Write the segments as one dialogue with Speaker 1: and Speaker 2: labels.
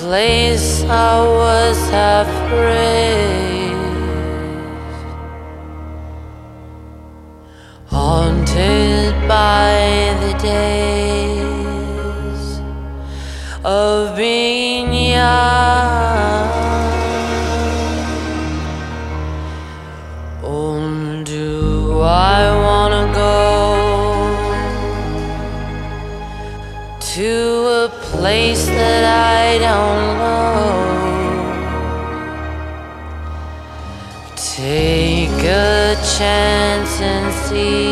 Speaker 1: place I was afraid, haunted by the days of being. chance and see.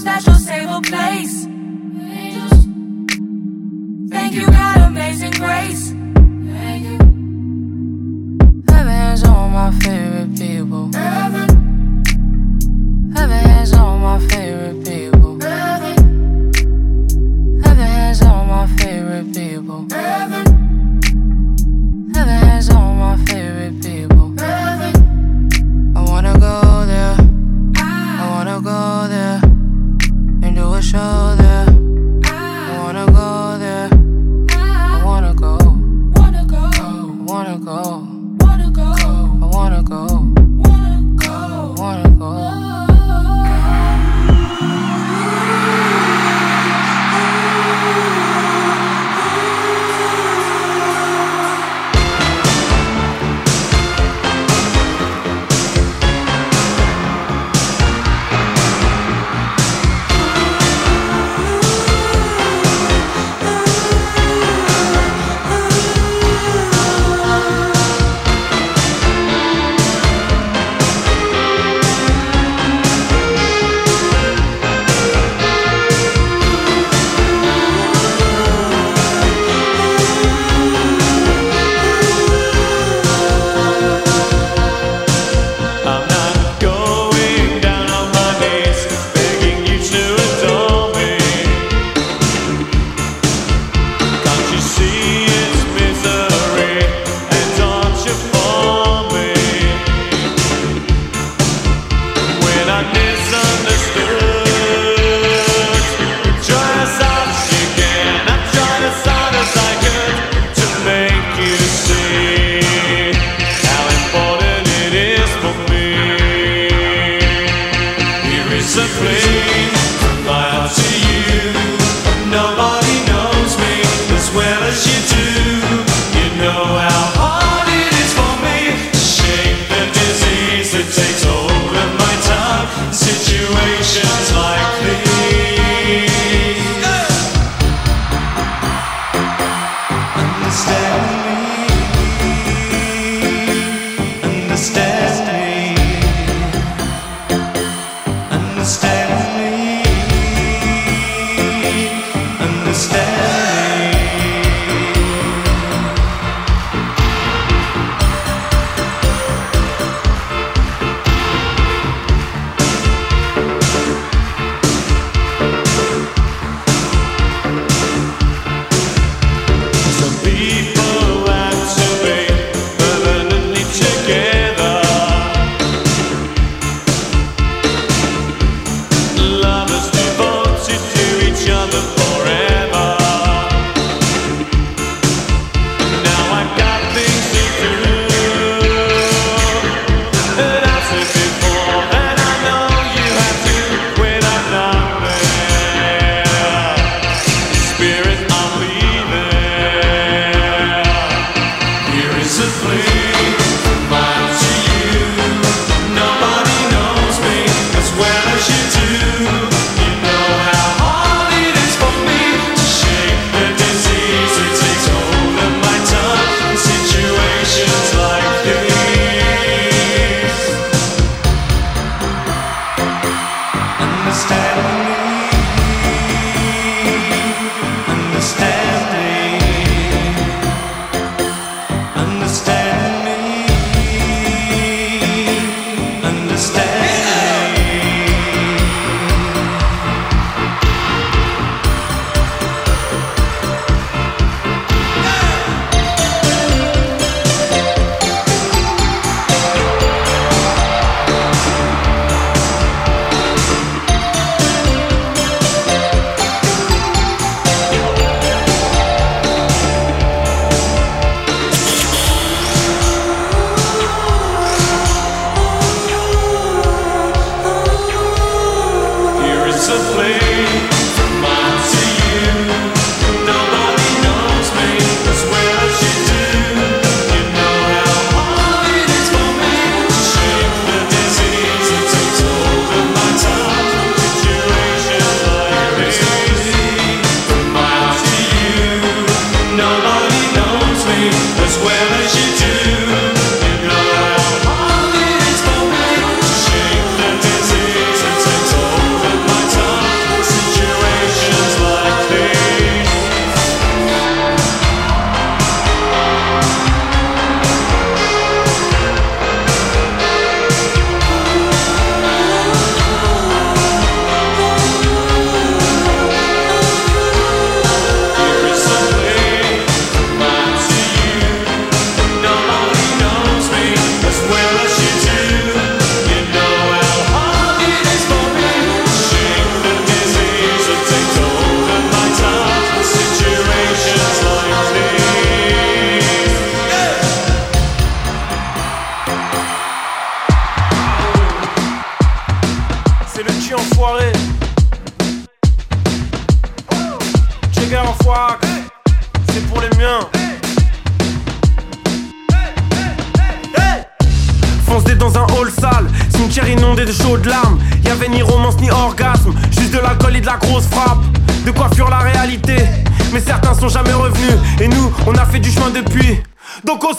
Speaker 2: it's not your stable place. Thank you, God, amazing grace. Thank you. Having on my favorite people.
Speaker 3: Mm.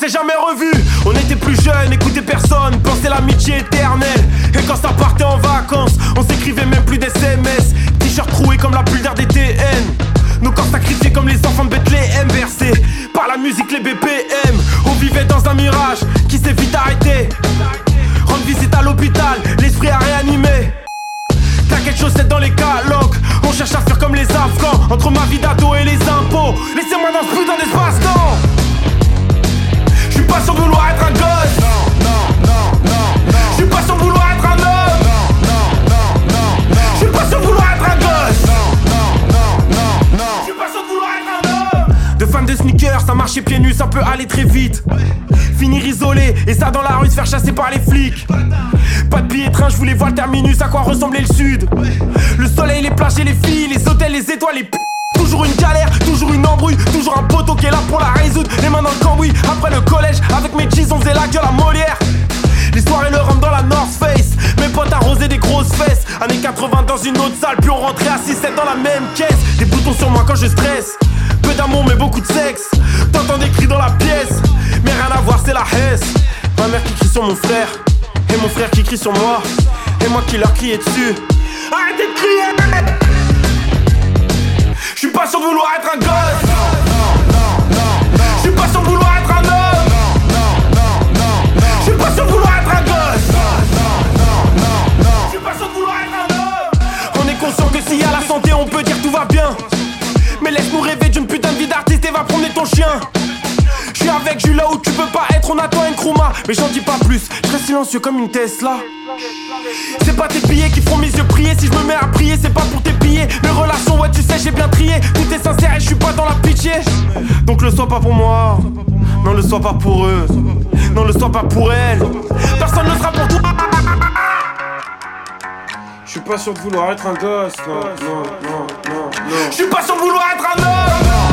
Speaker 3: S'est jamais revus. On était plus jeunes, écoutait personne, pensait l'amitié éternelle. Et quand ça partait en vacances, chasser par les flics. Pas de billet train, je voulais voir le terminus, à quoi ressemblait le sud. Le soleil, les plages et les filles, les hôtels, les étoiles, les p... Toujours une galère, toujours une embrouille, toujours un poteau qui est là pour la résoudre. Les mains dans le cambouis, après le collège, avec mes jeans on faisait la gueule à Molière. Les soirées le rhum dans la North Face. Mes potes arrosaient des grosses fesses. Années 80 dans une autre salle Puis on rentrait à 6-7 dans la même caisse. Des boutons sur moi quand je stresse. Peu d'amour mais beaucoup de sexe. T'entends des cris dans la pièce. Mais rien à voir c'est la hesse Ma mère qui crie sur mon frère Et mon frère qui crie sur moi Et moi qui leur criais dessus. Arrêtez de crier. Je suis pas de vouloir être un gosse. Je suis pas de vouloir être un homme. Je suis pas de vouloir être un gosse. Je suis pas de vouloir être un homme. On est conscient que s'il y a la santé on peut dire tout va bien. Mais laisse-nous rêver d'une putain de vie d'artiste et va promener ton chien avec Jules là où tu peux pas être, on attend un Kruma Mais j'en dis pas plus, je reste silencieux comme une Tesla. C'est pas tes billets qui font mes yeux prier. Si je me mets à prier c'est pas pour tes billets Mes relations ouais tu sais j'ai bien trié. Tout est sincère et je suis pas dans la pitié. Donc le sois pas pour moi. Non le sois pas pour eux. Non le sois pas pour elle Personne ne sera pour toi. Je suis pas sûr de vouloir être un gosse Non, non, non, non, non. Je suis pas sûr de vouloir être un homme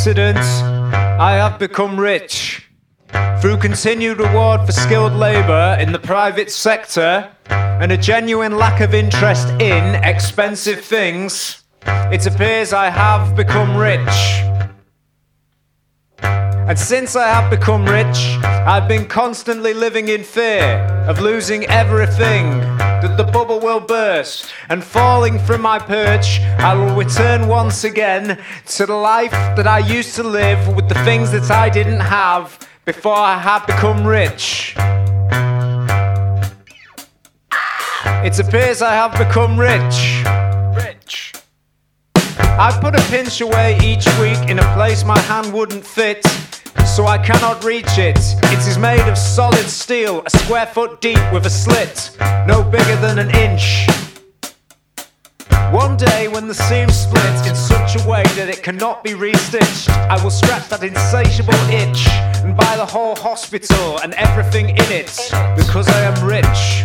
Speaker 4: accident, I have become rich. Through continued reward for skilled labour in the private sector and a genuine lack of interest in expensive things, it appears I have become rich. And since I have become rich, I've been constantly living in fear of losing everything, that the bubble will burst, and falling from my perch, I will return once again to the life that I used to live with the things that I didn't have before I had become rich. It appears I have become rich. Rich. I put a pinch away each week in a place my hand wouldn't fit, so I cannot reach it. It is made of solid steel, a square foot deep with a slit, no bigger than an inch. One day, when the seam splits in such a way that it cannot be restitched, I will scratch that insatiable itch and buy the whole hospital and everything in it because I am rich.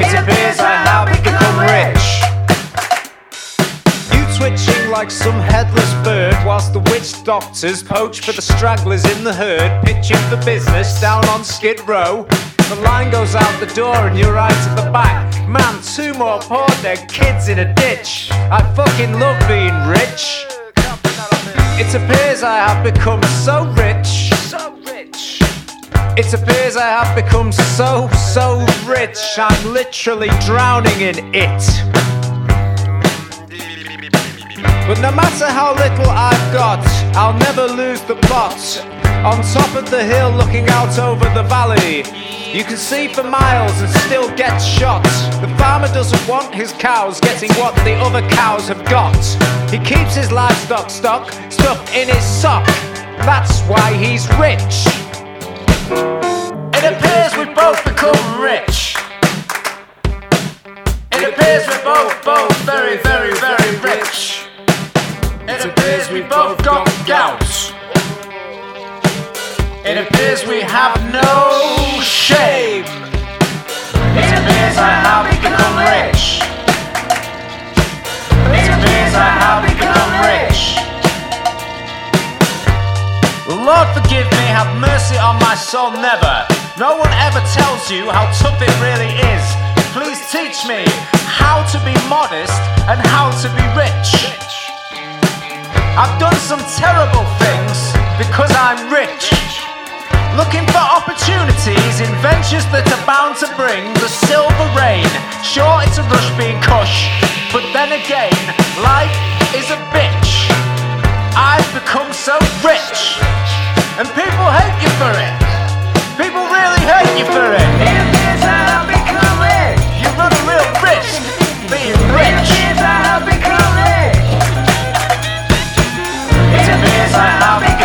Speaker 4: It appears I have become rich. Twitching like some headless bird, whilst the witch doctors poach for the stragglers in the herd, pitching for business down on Skid Row. The line goes out the door and you're right at the back. Man, two more poor dead kids in a ditch. I fucking love being rich. It appears I have become so rich. So rich. It appears I have become so, so rich. I'm literally drowning in it. But no matter how little I've got, I'll never lose the plot. On top of the hill, looking out over the valley, you can see for miles and still get shot. The farmer doesn't want his cows getting what the other cows have got. He keeps his livestock stock stuffed in his sock. That's why he's rich. It appears we've both become rich. It appears we're both, both very, very, very rich. It appears we both got gout. It appears we have no shame. It appears I have become rich. It appears I have become rich. Lord forgive me, have mercy on my soul, never. No one ever tells you how tough it really is. Please teach me how to be modest and how to be rich. I've done some terrible things because I'm rich. Looking for opportunities in ventures that are bound to bring the silver rain. Sure, it's a rush being cush, but then again, life is a bitch. I've become so rich, and people hate you for it. People really hate you for it. It appears I have become rich. You run a real risk being rich. It appears